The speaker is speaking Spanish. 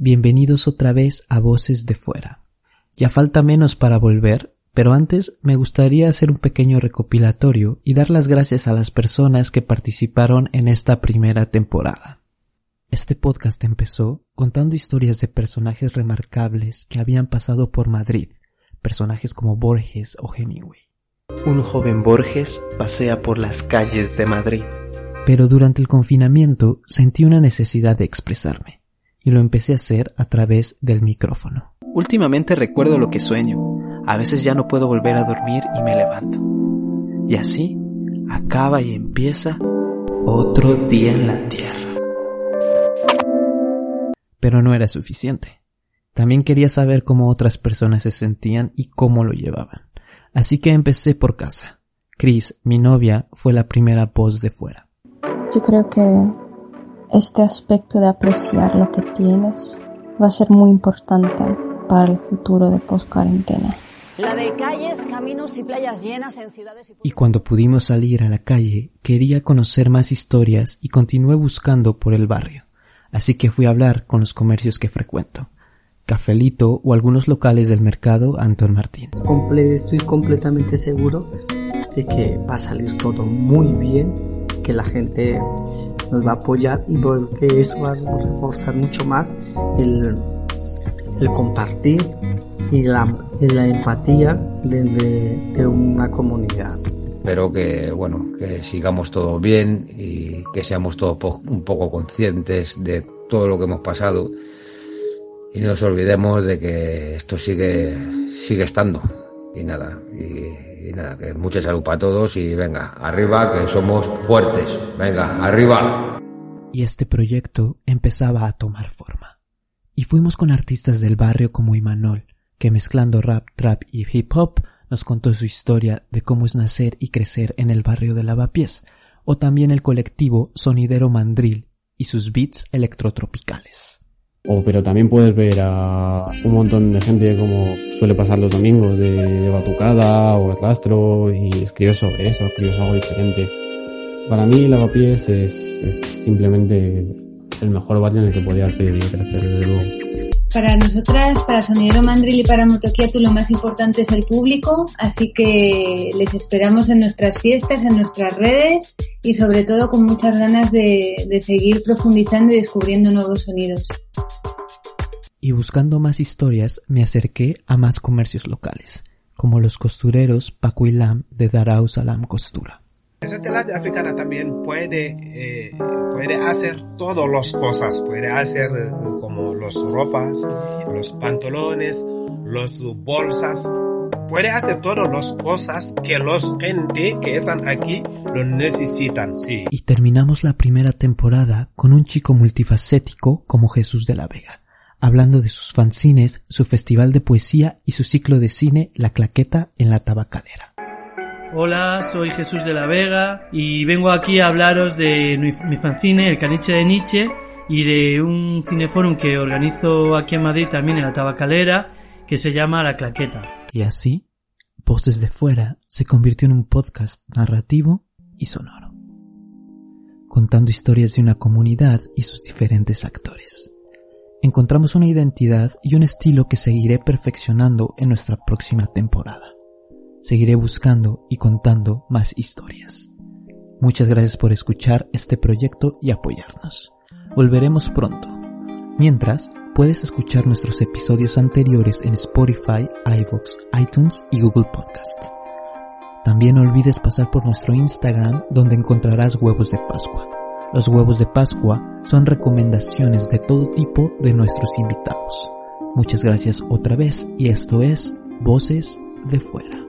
Bienvenidos otra vez a Voces de Fuera. Ya falta menos para volver, pero antes me gustaría hacer un pequeño recopilatorio y dar las gracias a las personas que participaron en esta primera temporada. Este podcast empezó contando historias de personajes remarcables que habían pasado por Madrid, personajes como Borges o Hemingway. Un joven Borges pasea por las calles de Madrid. Pero durante el confinamiento sentí una necesidad de expresarme y lo empecé a hacer a través del micrófono. Últimamente recuerdo lo que sueño. A veces ya no puedo volver a dormir y me levanto. Y así acaba y empieza otro día en la Tierra. Pero no era suficiente. También quería saber cómo otras personas se sentían y cómo lo llevaban. Así que empecé por casa. Chris, mi novia, fue la primera voz de fuera. Yo creo que este aspecto de apreciar lo que tienes va a ser muy importante para el futuro de post cuarentena. La de calles, caminos y playas llenas en ciudades y... y cuando pudimos salir a la calle, quería conocer más historias y continué buscando por el barrio. Así que fui a hablar con los comercios que frecuento. Cafelito o algunos locales del mercado Anton Martín. estoy completamente seguro de que va a salir todo muy bien, que la gente nos va a apoyar y porque eso va a reforzar mucho más el, el compartir y la, la empatía de, de, una comunidad. Espero que, bueno, que sigamos todo bien y que seamos todos un poco conscientes de todo lo que hemos pasado y no nos olvidemos de que esto sigue, sigue estando. Y nada, y nada, que mucha salud para todos y venga, arriba, que somos fuertes. Venga, arriba. Y este proyecto empezaba a tomar forma. Y fuimos con artistas del barrio como Imanol, que mezclando rap, trap y hip hop nos contó su historia de cómo es nacer y crecer en el barrio de Lavapiés, o también el colectivo Sonidero Mandril y sus beats electrotropicales. O, pero también puedes ver a un montón de gente como suele pasar los domingos de, batucada o rastro y escribió sobre eso, escribió algo diferente. Para mí Lavapiés es, es simplemente el mejor barrio en el que podía pedir crecer desde luego. Para nosotras, para Sonidero Mandril y para Motoquiatu lo más importante es el público, así que les esperamos en nuestras fiestas, en nuestras redes y sobre todo con muchas ganas de, de seguir profundizando y descubriendo nuevos sonidos y buscando más historias me acerqué a más comercios locales, como los costureros Paco y Lam de Darau Salam Costura. Esa tela africana también puede, eh, puede hacer todas las cosas, puede hacer eh, como los ropas, los pantalones, los bolsas, puede hacer todas las cosas que los gente que están aquí lo necesitan, sí. Y terminamos la primera temporada con un chico multifacético como Jesús de la Vega hablando de sus fanzines, su festival de poesía y su ciclo de cine La Claqueta en la Tabacalera. Hola, soy Jesús de la Vega y vengo aquí a hablaros de mi fanzine, El Caniche de Nietzsche, y de un cineforum que organizo aquí en Madrid también en la Tabacalera, que se llama La Claqueta. Y así, Voces de Fuera se convirtió en un podcast narrativo y sonoro, contando historias de una comunidad y sus diferentes actores encontramos una identidad y un estilo que seguiré perfeccionando en nuestra próxima temporada. Seguiré buscando y contando más historias. Muchas gracias por escuchar este proyecto y apoyarnos. Volveremos pronto. Mientras, puedes escuchar nuestros episodios anteriores en Spotify, iVoox, iTunes y Google Podcast. También no olvides pasar por nuestro Instagram donde encontrarás huevos de Pascua los huevos de Pascua son recomendaciones de todo tipo de nuestros invitados. Muchas gracias otra vez y esto es Voces de Fuera.